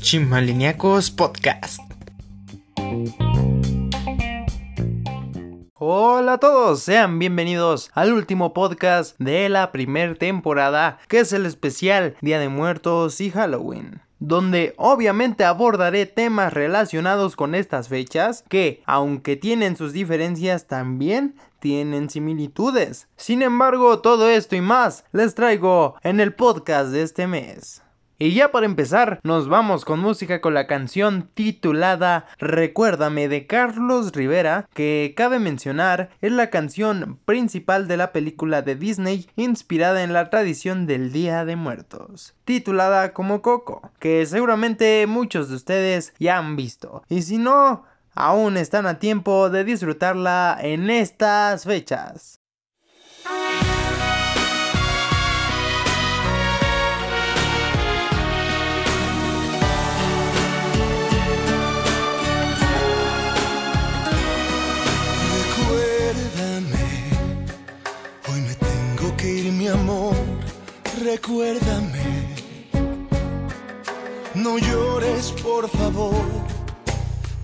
Chimaliniacos Podcast. Hola a todos, sean bienvenidos al último podcast de la primera temporada, que es el especial Día de Muertos y Halloween donde obviamente abordaré temas relacionados con estas fechas que, aunque tienen sus diferencias, también tienen similitudes. Sin embargo, todo esto y más les traigo en el podcast de este mes. Y ya para empezar, nos vamos con música con la canción titulada Recuérdame de Carlos Rivera, que cabe mencionar es la canción principal de la película de Disney inspirada en la tradición del Día de Muertos, titulada como Coco, que seguramente muchos de ustedes ya han visto. Y si no, aún están a tiempo de disfrutarla en estas fechas. recuérdame. No llores, por favor.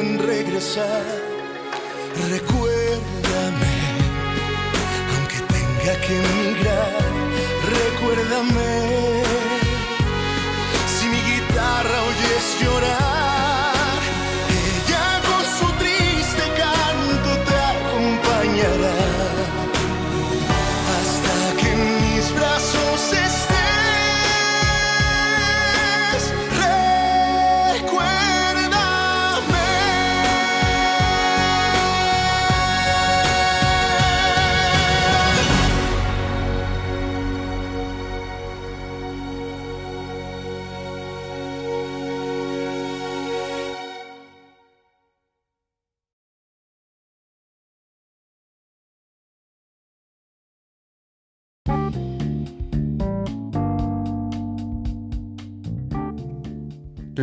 en regresar. Recuérdame, aunque tenga que emigrar, recuérdame.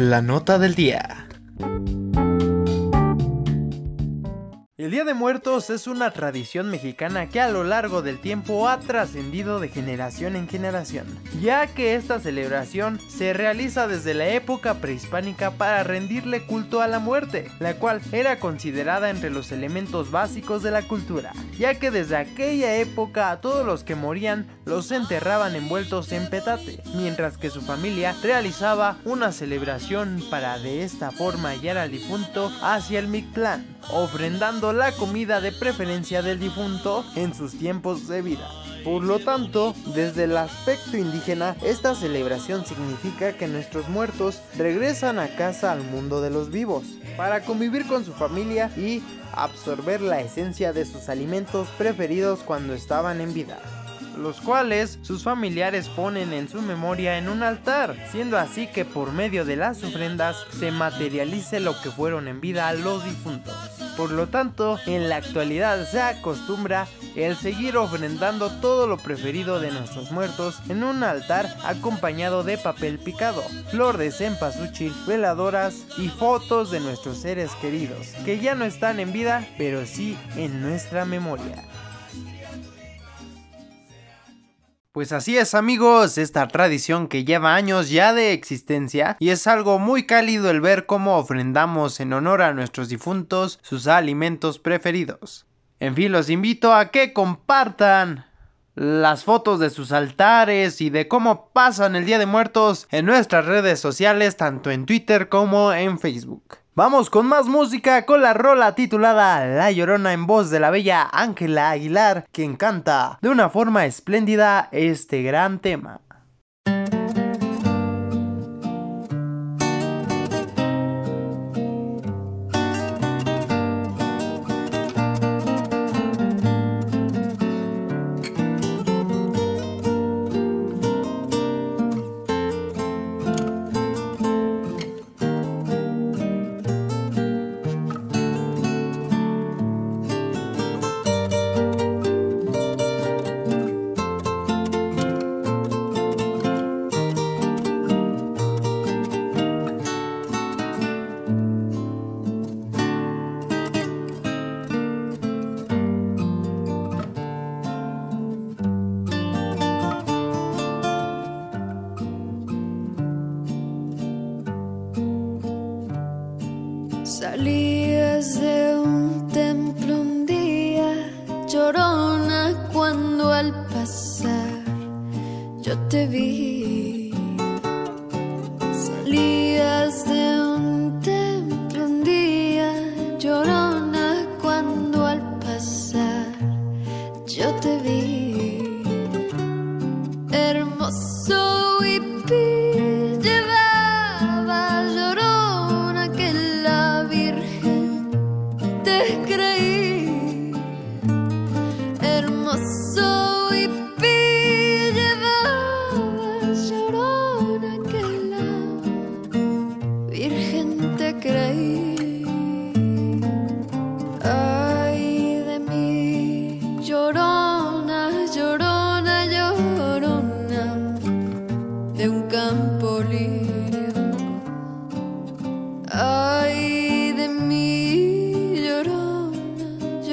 La nota del día. El Día de Muertos es una tradición mexicana que a lo largo del tiempo ha trascendido de generación en generación, ya que esta celebración se realiza desde la época prehispánica para rendirle culto a la muerte, la cual era considerada entre los elementos básicos de la cultura, ya que desde aquella época a todos los que morían los enterraban envueltos en petate, mientras que su familia realizaba una celebración para de esta forma guiar al difunto hacia el Mictlán, ofrendando la comida de preferencia del difunto en sus tiempos de vida. Por lo tanto, desde el aspecto indígena, esta celebración significa que nuestros muertos regresan a casa al mundo de los vivos, para convivir con su familia y absorber la esencia de sus alimentos preferidos cuando estaban en vida los cuales sus familiares ponen en su memoria en un altar, siendo así que por medio de las ofrendas se materialice lo que fueron en vida los difuntos. Por lo tanto, en la actualidad se acostumbra el seguir ofrendando todo lo preferido de nuestros muertos en un altar acompañado de papel picado, flor de cempasúchil, veladoras y fotos de nuestros seres queridos, que ya no están en vida, pero sí en nuestra memoria. Pues así es amigos, esta tradición que lleva años ya de existencia y es algo muy cálido el ver cómo ofrendamos en honor a nuestros difuntos sus alimentos preferidos. En fin, los invito a que compartan las fotos de sus altares y de cómo pasan el Día de Muertos en nuestras redes sociales, tanto en Twitter como en Facebook. Vamos con más música con la rola titulada La Llorona en voz de la bella Ángela Aguilar, quien canta de una forma espléndida este gran tema.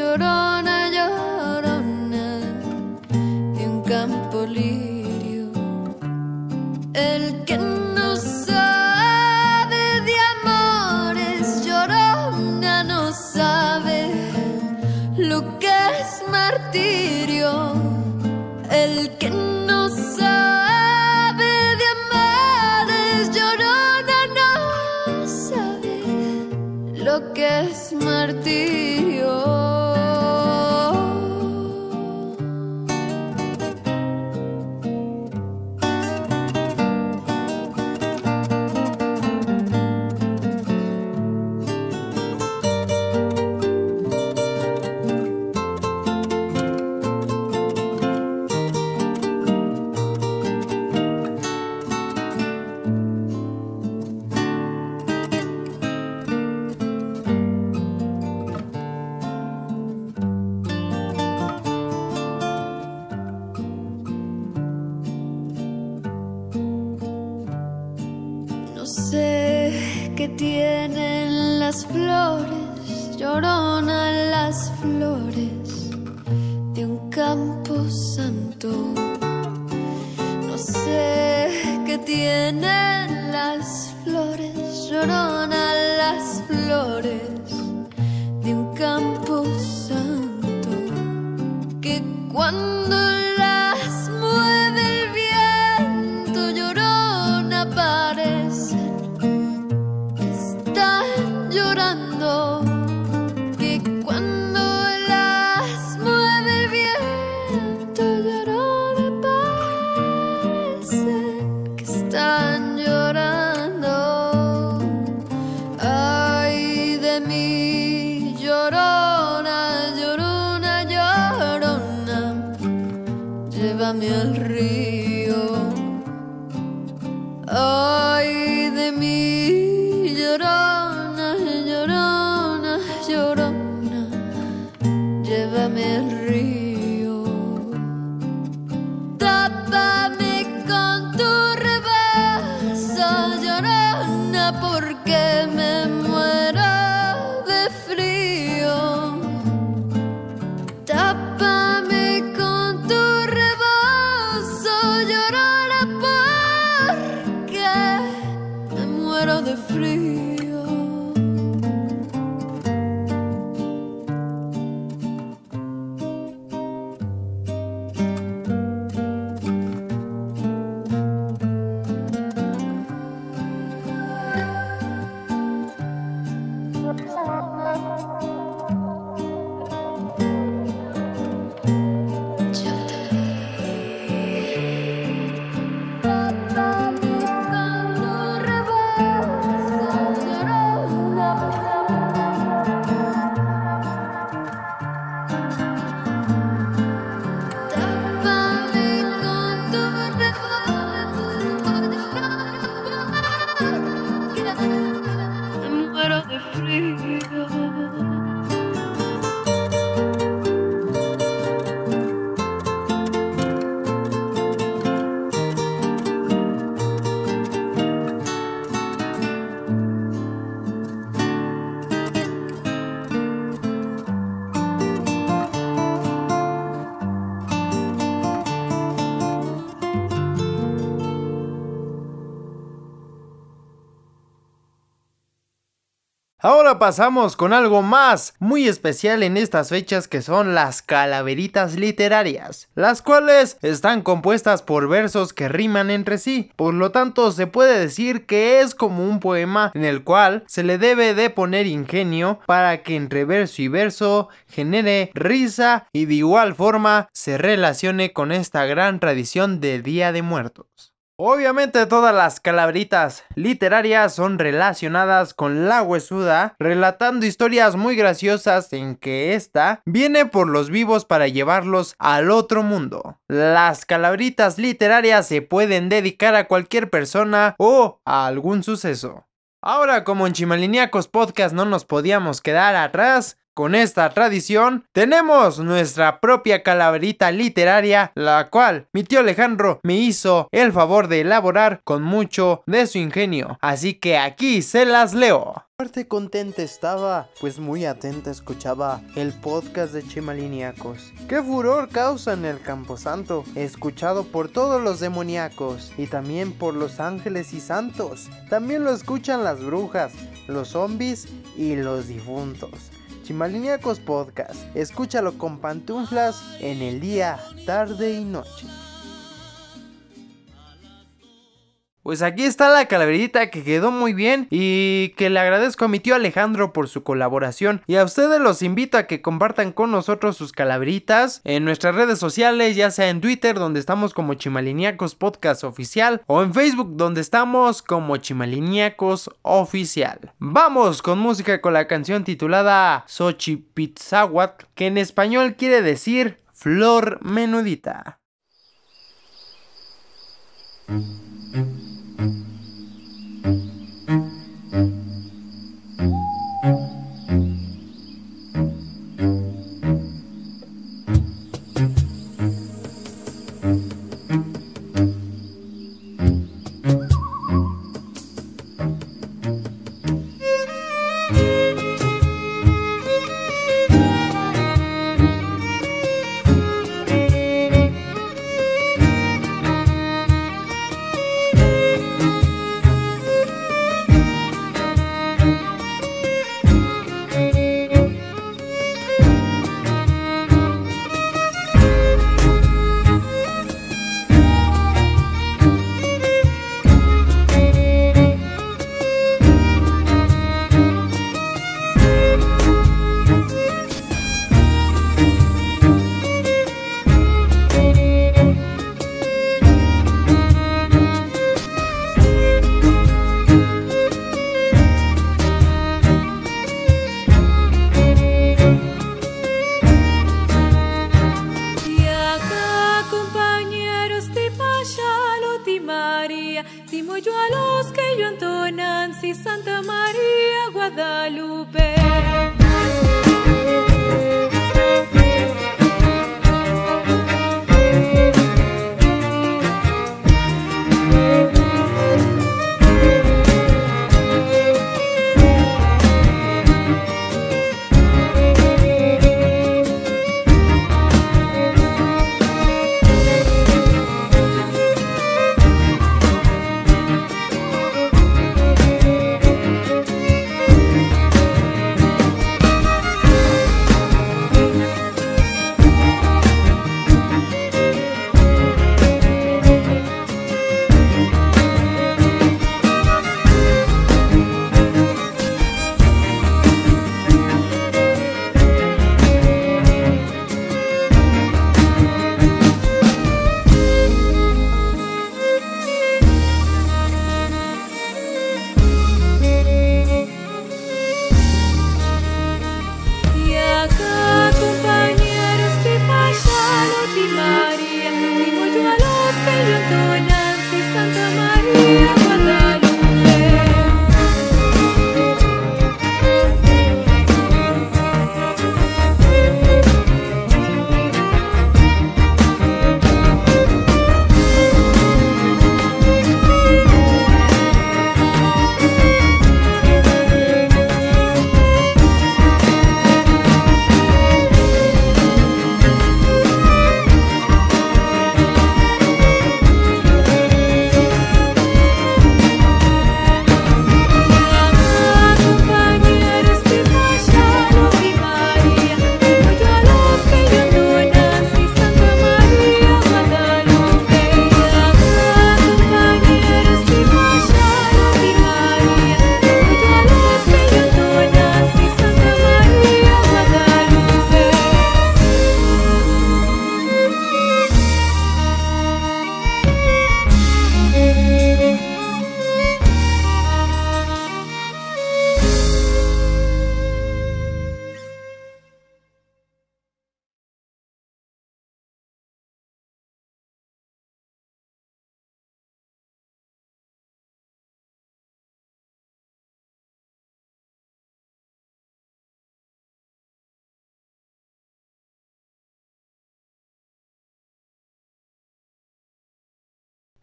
Llorona, llorona, de un campo lirio. Que cuando las pasamos con algo más muy especial en estas fechas que son las calaveritas literarias, las cuales están compuestas por versos que riman entre sí, por lo tanto se puede decir que es como un poema en el cual se le debe de poner ingenio para que entre verso y verso genere risa y de igual forma se relacione con esta gran tradición de Día de Muertos. Obviamente todas las calaveritas literarias son relacionadas con la huesuda, relatando historias muy graciosas en que esta viene por los vivos para llevarlos al otro mundo. Las calaveritas literarias se pueden dedicar a cualquier persona o a algún suceso. Ahora como en Chimaliniacos Podcast no nos podíamos quedar atrás, con esta tradición, tenemos nuestra propia calaverita literaria, la cual mi tío Alejandro me hizo el favor de elaborar con mucho de su ingenio. Así que aquí se las leo. Parte contenta estaba, pues muy atenta escuchaba el podcast de Chimaliniacos. ¡Qué furor causa en el Camposanto! Escuchado por todos los demoníacos y también por los ángeles y santos. También lo escuchan las brujas, los zombies y los difuntos. Chimaliniacos Podcast. Escúchalo con pantuflas en el día, tarde y noche. Pues aquí está la calaverita que quedó muy bien y que le agradezco a mi tío Alejandro por su colaboración y a ustedes los invito a que compartan con nosotros sus calaveritas en nuestras redes sociales, ya sea en Twitter donde estamos como Chimaliniacos Podcast Oficial o en Facebook donde estamos como Chimaliniacos Oficial. Vamos con música con la canción titulada Xochipitzahuatl que en español quiere decir flor menudita.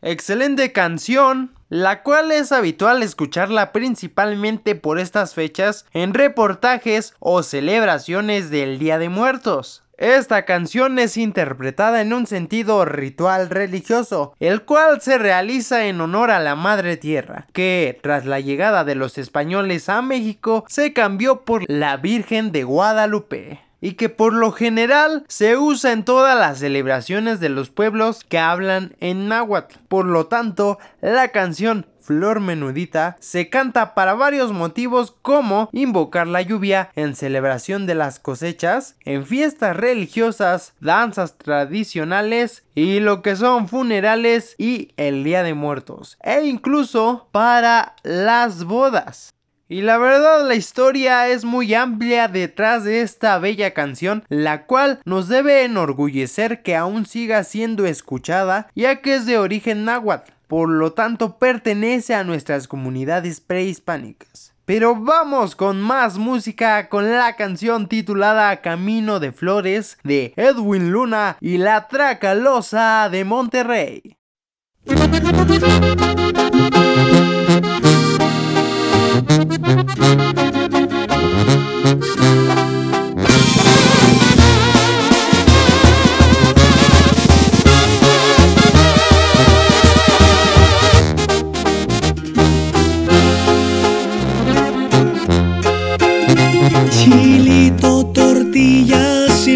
Excelente canción, la cual es habitual escucharla principalmente por estas fechas en reportajes o celebraciones del Día de Muertos. Esta canción es interpretada en un sentido ritual religioso, el cual se realiza en honor a la Madre Tierra, que tras la llegada de los españoles a México se cambió por la Virgen de Guadalupe y que por lo general se usa en todas las celebraciones de los pueblos que hablan en náhuatl. Por lo tanto, la canción Flor Menudita se canta para varios motivos como invocar la lluvia en celebración de las cosechas, en fiestas religiosas, danzas tradicionales y lo que son funerales y el Día de Muertos, e incluso para las bodas. Y la verdad la historia es muy amplia detrás de esta bella canción, la cual nos debe enorgullecer que aún siga siendo escuchada, ya que es de origen náhuatl por lo tanto pertenece a nuestras comunidades prehispánicas. Pero vamos con más música con la canción titulada Camino de Flores de Edwin Luna y la Tracalosa de Monterrey.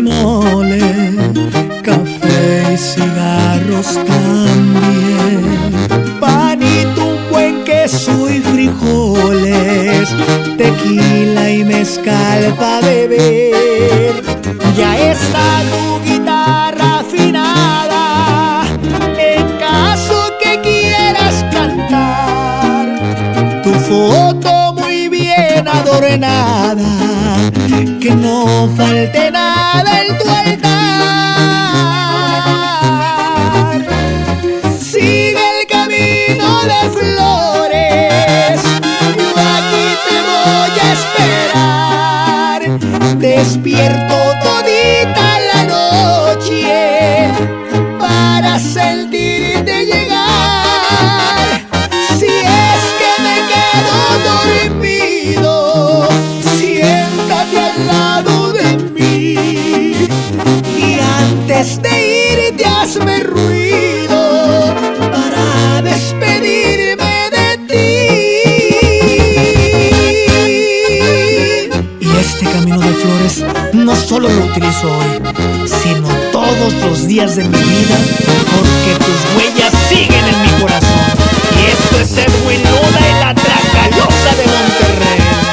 Mole, café y cigarros también. Panito, un buen queso y frijoles, tequila y mezcal para beber. Ya está tu guitarra afinada, en caso que quieras cantar. Tu foto muy bien adornada, que no falte nada en tu altar. Sigue el camino de flores, yo aquí te voy a esperar. Despierto todita la noche para sentirte llegar. Antes de irte hazme ruido para despedirme de ti. Y este camino de flores no solo lo utilizo hoy, sino todos los días de mi vida, porque tus huellas siguen en mi corazón. Y esto es Edwin Luna y la Tracalosa de Monterrey.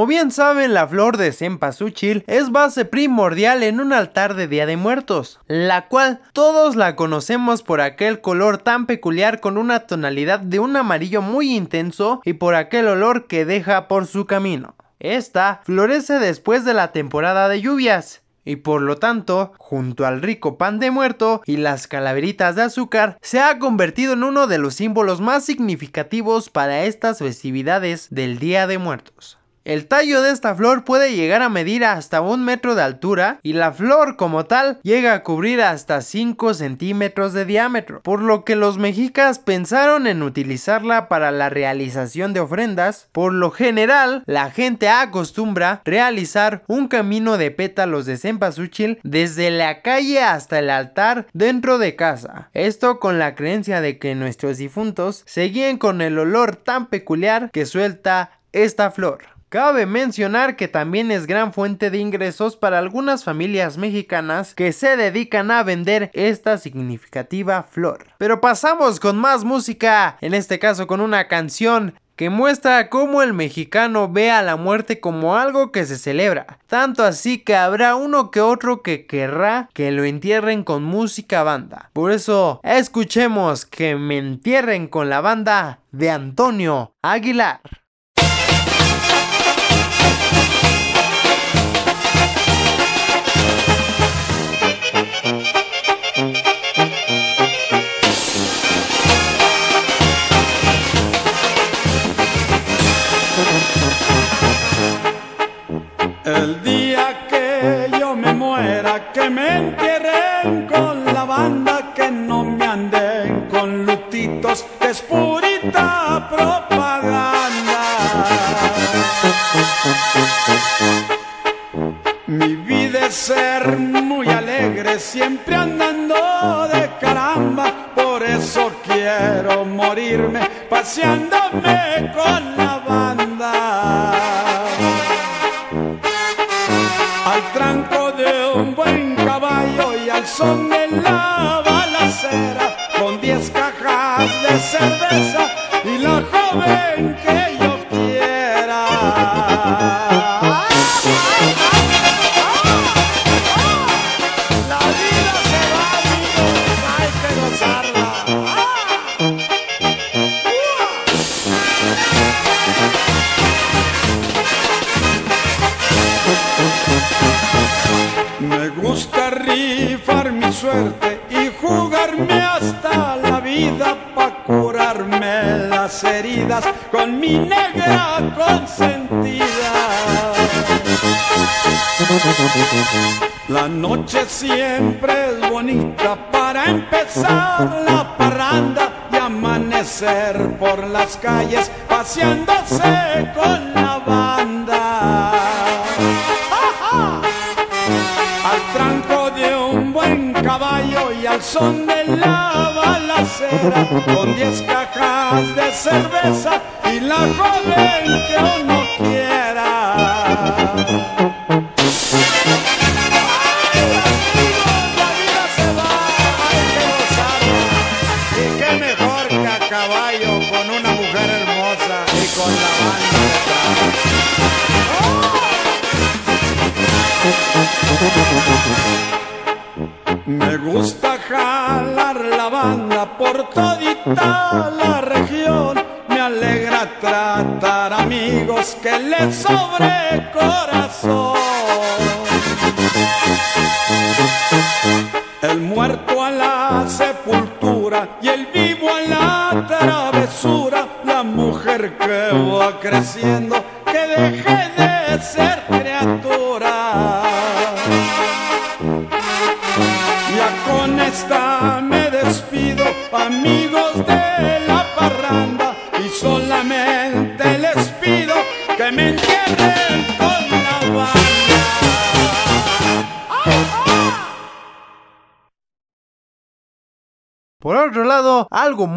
Como bien saben, la flor de cempasúchil es base primordial en un altar de Día de Muertos, la cual todos la conocemos por aquel color tan peculiar con una tonalidad de un amarillo muy intenso y por aquel olor que deja por su camino. Esta florece después de la temporada de lluvias. Y por lo tanto, junto al rico pan de muerto y las calaveritas de azúcar, se ha convertido en uno de los símbolos más significativos para estas festividades del Día de Muertos. El tallo de esta flor puede llegar a medir hasta un metro de altura y la flor como tal llega a cubrir hasta 5 centímetros de diámetro, por lo que los mexicas pensaron en utilizarla para la realización de ofrendas. Por lo general, la gente acostumbra realizar un camino de pétalos de cempasúchil desde la calle hasta el altar dentro de casa. Esto con la creencia de que nuestros difuntos seguían con el olor tan peculiar que suelta esta flor. Cabe mencionar que también es gran fuente de ingresos para algunas familias mexicanas que se dedican a vender esta significativa flor. Pero pasamos con más música, en este caso con una canción que muestra cómo el mexicano ve a la muerte como algo que se celebra. Tanto así que habrá uno que otro que querrá que lo entierren con música banda. Por eso, escuchemos que me entierren con la banda de Antonio Aguilar. La parranda y amanecer por las calles paseándose con la banda. Al tranco de un buen caballo y al son de la balacera, con diez cajas de cerveza y la joven que Me gusta jalar la banda por todita la región. Me alegra tratar amigos que les sobre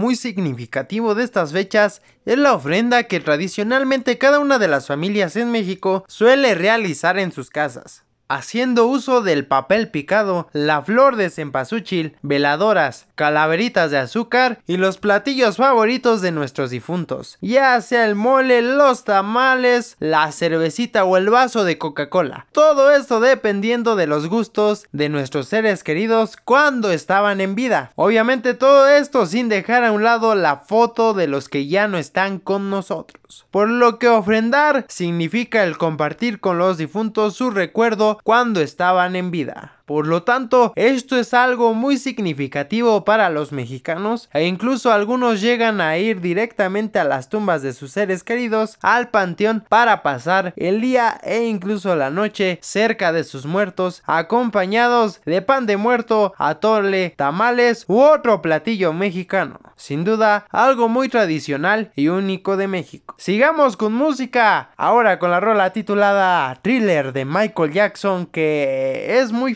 muy significativo de estas fechas es la ofrenda que tradicionalmente cada una de las familias en México suele realizar en sus casas. Haciendo uso del papel picado, la flor de cempasúchil, veladoras, calaveritas de azúcar y los platillos favoritos de nuestros difuntos, ya sea el mole, los tamales, la cervecita o el vaso de Coca-Cola. Todo esto dependiendo de los gustos de nuestros seres queridos cuando estaban en vida. Obviamente todo esto sin dejar a un lado la foto de los que ya no están con nosotros. Por lo que ofrendar significa el compartir con los difuntos su recuerdo cuando estaban en vida. Por lo tanto, esto es algo muy significativo para los mexicanos e incluso algunos llegan a ir directamente a las tumbas de sus seres queridos al panteón para pasar el día e incluso la noche cerca de sus muertos acompañados de pan de muerto, atole, tamales u otro platillo mexicano. Sin duda, algo muy tradicional y único de México. Sigamos con música, ahora con la rola titulada Thriller de Michael Jackson que es muy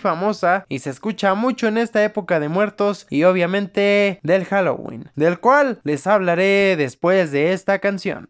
y se escucha mucho en esta época de muertos y obviamente del Halloween, del cual les hablaré después de esta canción.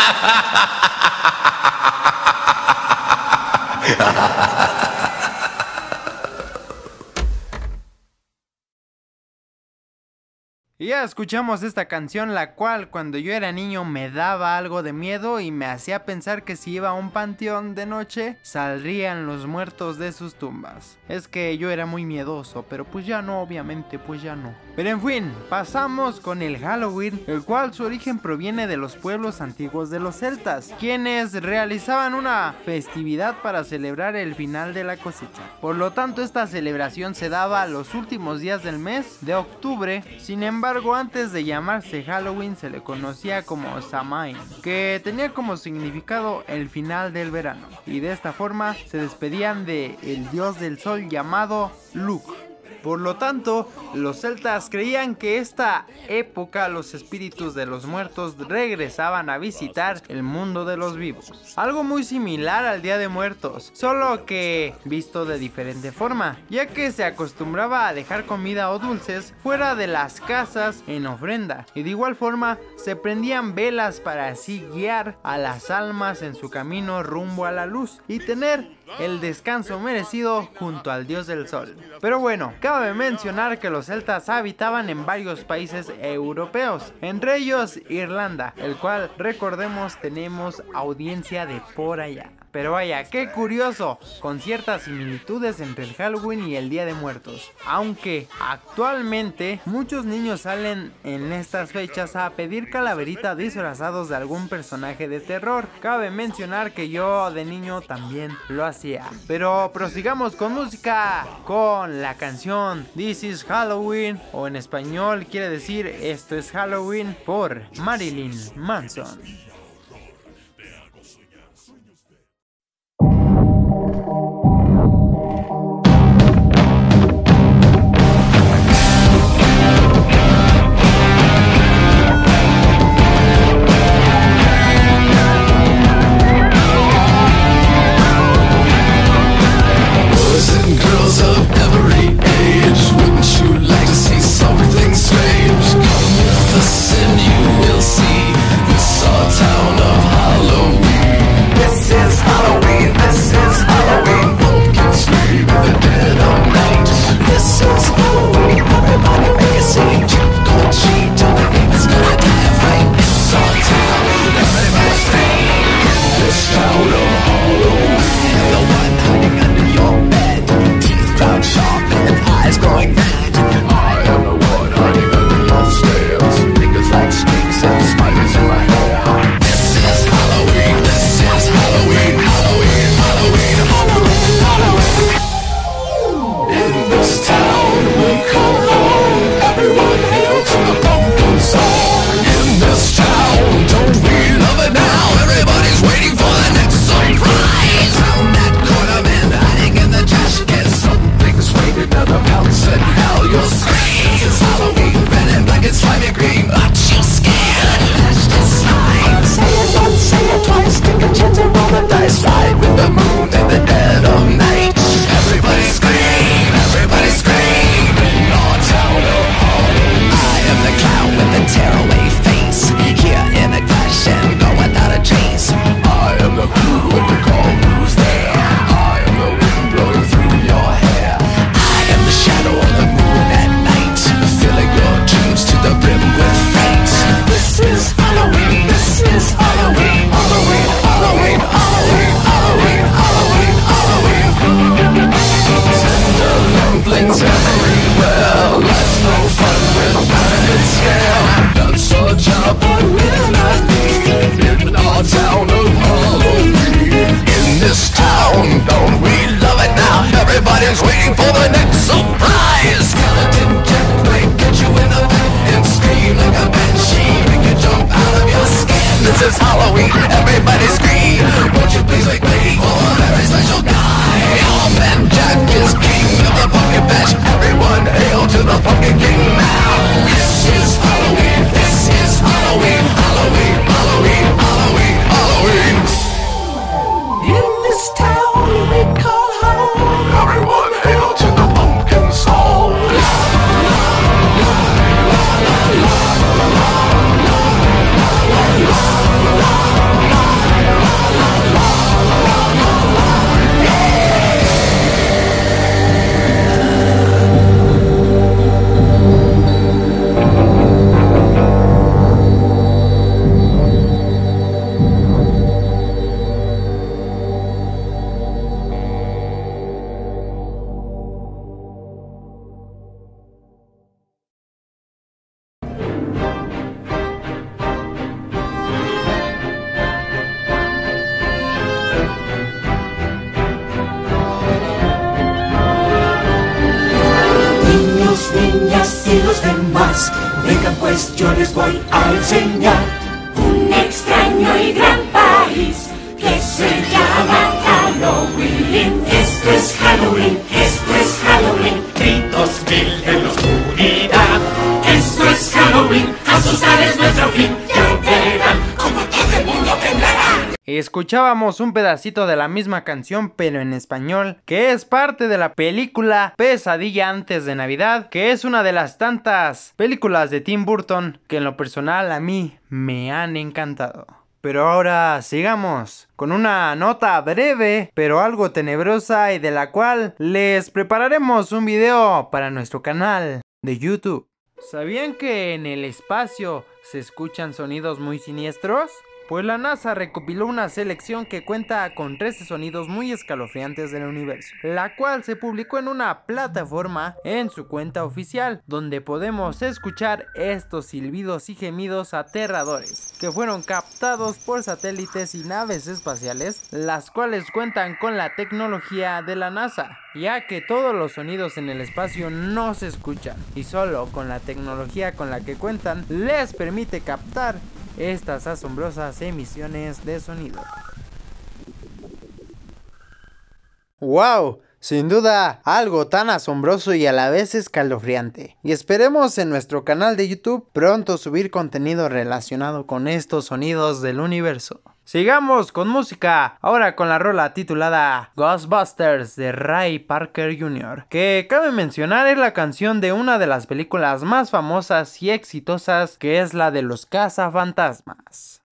ha ha ha ha escuchamos esta canción, la cual cuando yo era niño me daba algo de miedo y me hacía pensar que si iba a un panteón de noche, saldrían los muertos de sus tumbas. Es que yo era muy miedoso, pero pues ya no, obviamente, pues ya no. Pero en fin, pasamos con el Halloween, el cual su origen proviene de los pueblos antiguos de los celtas, quienes realizaban una festividad para celebrar el final de la cosecha. Por lo tanto, esta celebración se daba los últimos días del mes de octubre, sin embargo, antes de llamarse Halloween se le conocía como Samhain, que tenía como significado el final del verano, y de esta forma se despedían de el dios del sol llamado Luk. Por lo tanto, los celtas creían que esta época los espíritus de los muertos regresaban a visitar el mundo de los vivos. Algo muy similar al Día de Muertos, solo que visto de diferente forma, ya que se acostumbraba a dejar comida o dulces fuera de las casas en ofrenda, y de igual forma se prendían velas para así guiar a las almas en su camino rumbo a la luz y tener el descanso merecido junto al dios del sol. Pero bueno, cabe mencionar que los celtas habitaban en varios países europeos, entre ellos Irlanda, el cual recordemos tenemos audiencia de por allá. Pero vaya, qué curioso, con ciertas similitudes entre el Halloween y el Día de Muertos. Aunque actualmente muchos niños salen en estas fechas a pedir calaverita disfrazados de algún personaje de terror. Cabe mencionar que yo de niño también lo hacía. Pero prosigamos con música, con la canción This is Halloween, o en español quiere decir Esto es Halloween, por Marilyn Manson. Escuchábamos un pedacito de la misma canción pero en español, que es parte de la película Pesadilla antes de Navidad, que es una de las tantas películas de Tim Burton que en lo personal a mí me han encantado. Pero ahora sigamos con una nota breve pero algo tenebrosa y de la cual les prepararemos un video para nuestro canal de YouTube. ¿Sabían que en el espacio se escuchan sonidos muy siniestros? Pues la NASA recopiló una selección que cuenta con 13 sonidos muy escalofriantes del universo, la cual se publicó en una plataforma en su cuenta oficial, donde podemos escuchar estos silbidos y gemidos aterradores, que fueron captados por satélites y naves espaciales, las cuales cuentan con la tecnología de la NASA, ya que todos los sonidos en el espacio no se escuchan, y solo con la tecnología con la que cuentan les permite captar estas asombrosas emisiones de sonido. ¡Wow! Sin duda, algo tan asombroso y a la vez escalofriante. Y esperemos en nuestro canal de YouTube pronto subir contenido relacionado con estos sonidos del universo. Sigamos con música, ahora con la rola titulada Ghostbusters de Ray Parker Jr., que cabe mencionar es la canción de una de las películas más famosas y exitosas que es la de los cazafantasmas.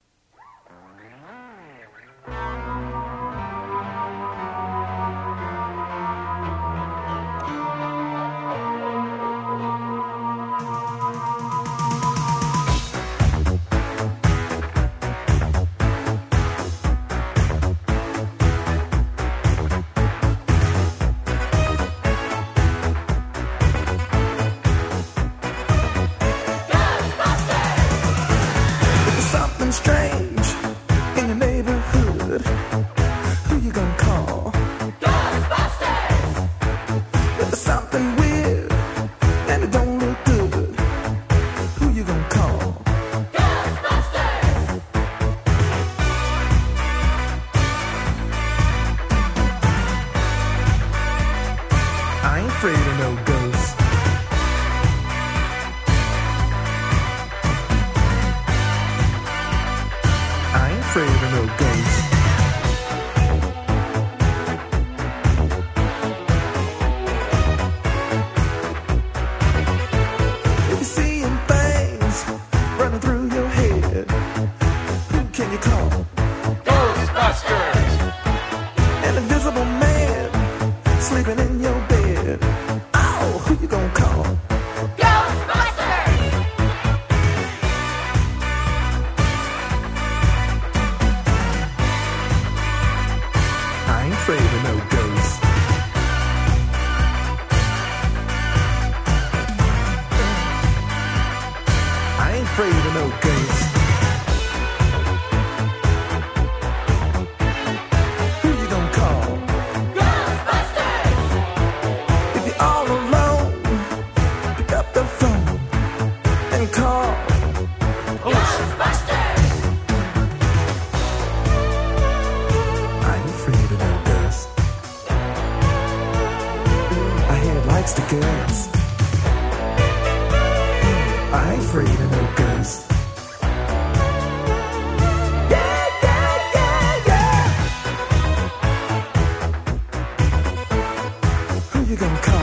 Gonna come.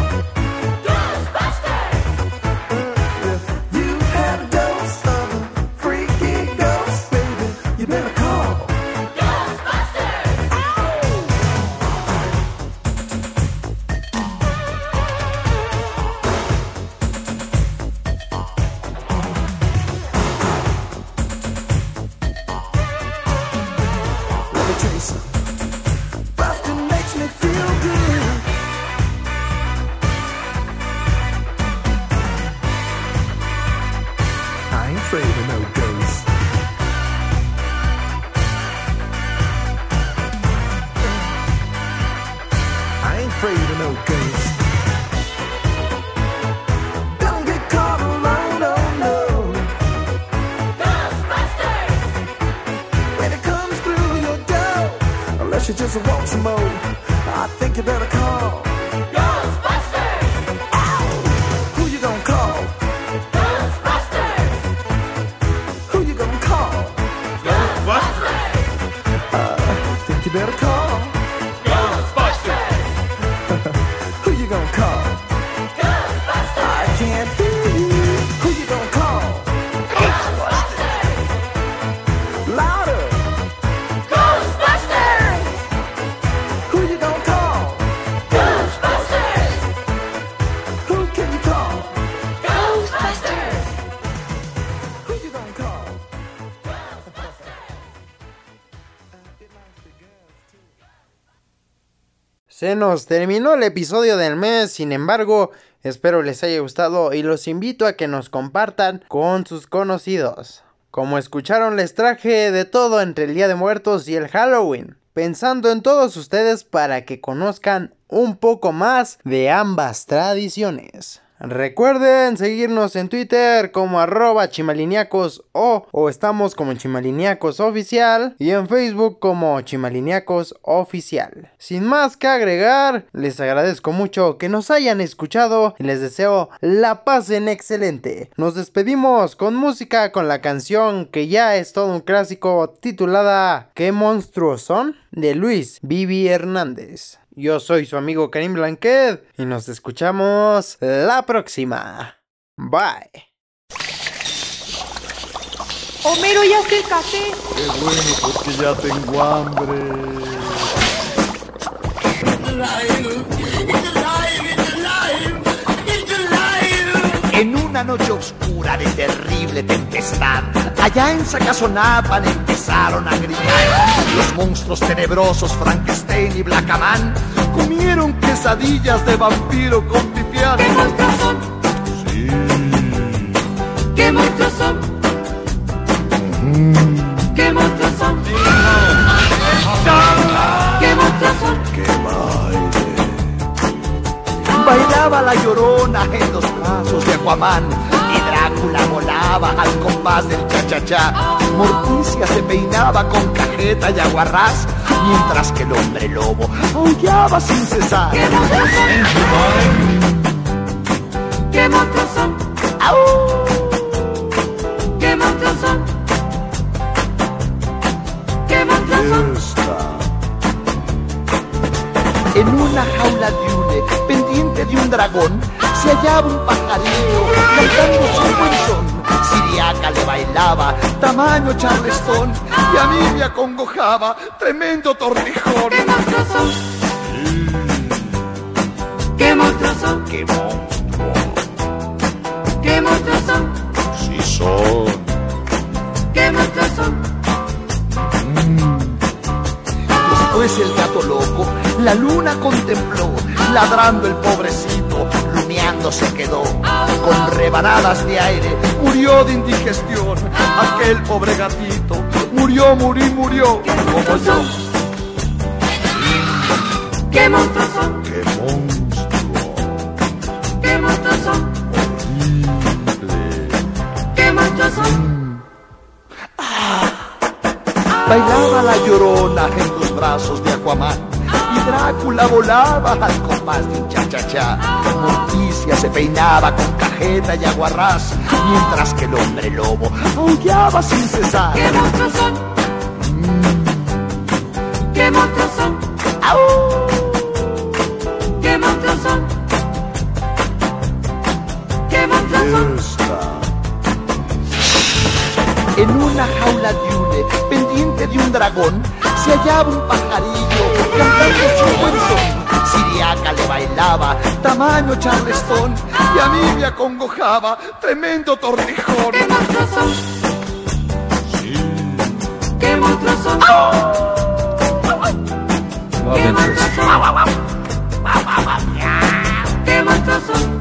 Nos terminó el episodio del mes, sin embargo, espero les haya gustado y los invito a que nos compartan con sus conocidos. Como escucharon, les traje de todo entre el Día de Muertos y el Halloween, pensando en todos ustedes para que conozcan un poco más de ambas tradiciones. Recuerden seguirnos en Twitter como arroba chimaliniacos o, o estamos como chimaliniacos oficial y en Facebook como chimaliniacos oficial. Sin más que agregar, les agradezco mucho que nos hayan escuchado y les deseo la pasen excelente. Nos despedimos con música con la canción que ya es todo un clásico titulada ¿Qué monstruos son? de Luis Vivi Hernández. Yo soy su amigo Karim Blanquet y nos escuchamos la próxima. Bye. Homero, ya está el café. Qué bueno, porque ya tengo hambre. En una noche oscura de terrible tempestad, allá en Sacazonapan empezaron a gritar. Los monstruos tenebrosos Frankenstein y Blackaman comieron quesadillas de vampiro con pipián. La llorona en los brazos de Aquaman y Drácula volaba al compás del cha-cha-cha. Morticia se peinaba con cajeta y aguarrás, mientras que el hombre lobo aullaba sin cesar. ¿Qué monstruos son? ¿Qué monstruos son? ¿Qué pendiente de un dragón, se hallaba un pajarillo cantando su buen son. Siriaca le bailaba, tamaño charlestón, y a mí me acongojaba, tremendo tortijón. ¿Qué monstruos son? ¿Qué monstruos son? ¡Qué monstruo! ¿Qué monstruos son? Sí son. ¿Qué monstruos son? Después el gato loco, la luna contempló, ladrando el pobrecito, luneando se quedó. Con rebanadas de aire, murió de indigestión. Aquel pobre gatito, murió, murió, murió, como yo. ¿Qué monstruos son? ¡Qué monstruo! ¿Qué monstruos son? Horrible. ¿Qué monstruos son? Bailaba la llorona en los brazos de Aquaman. Drácula volaba al compás de un cha-cha-cha. Morticia se peinaba con cajeta y aguarrás. Mientras que el hombre lobo aullaba sin cesar. ¿Qué monstruos son? ¿Qué monstruos son? ¿Qué monstruos son? ¿Qué monstruos son? Esta. En una jaula de hule, pendiente de un dragón, se hallaba un pajarillo cantando su buen son. Siriaca le bailaba, tamaño charlestón, y a mí me acongojaba, tremendo tortijón. ¡Qué monstruoso! Sí. ¡Qué monstruoso! ¡Qué monstruoso! ¡Qué monstruoso!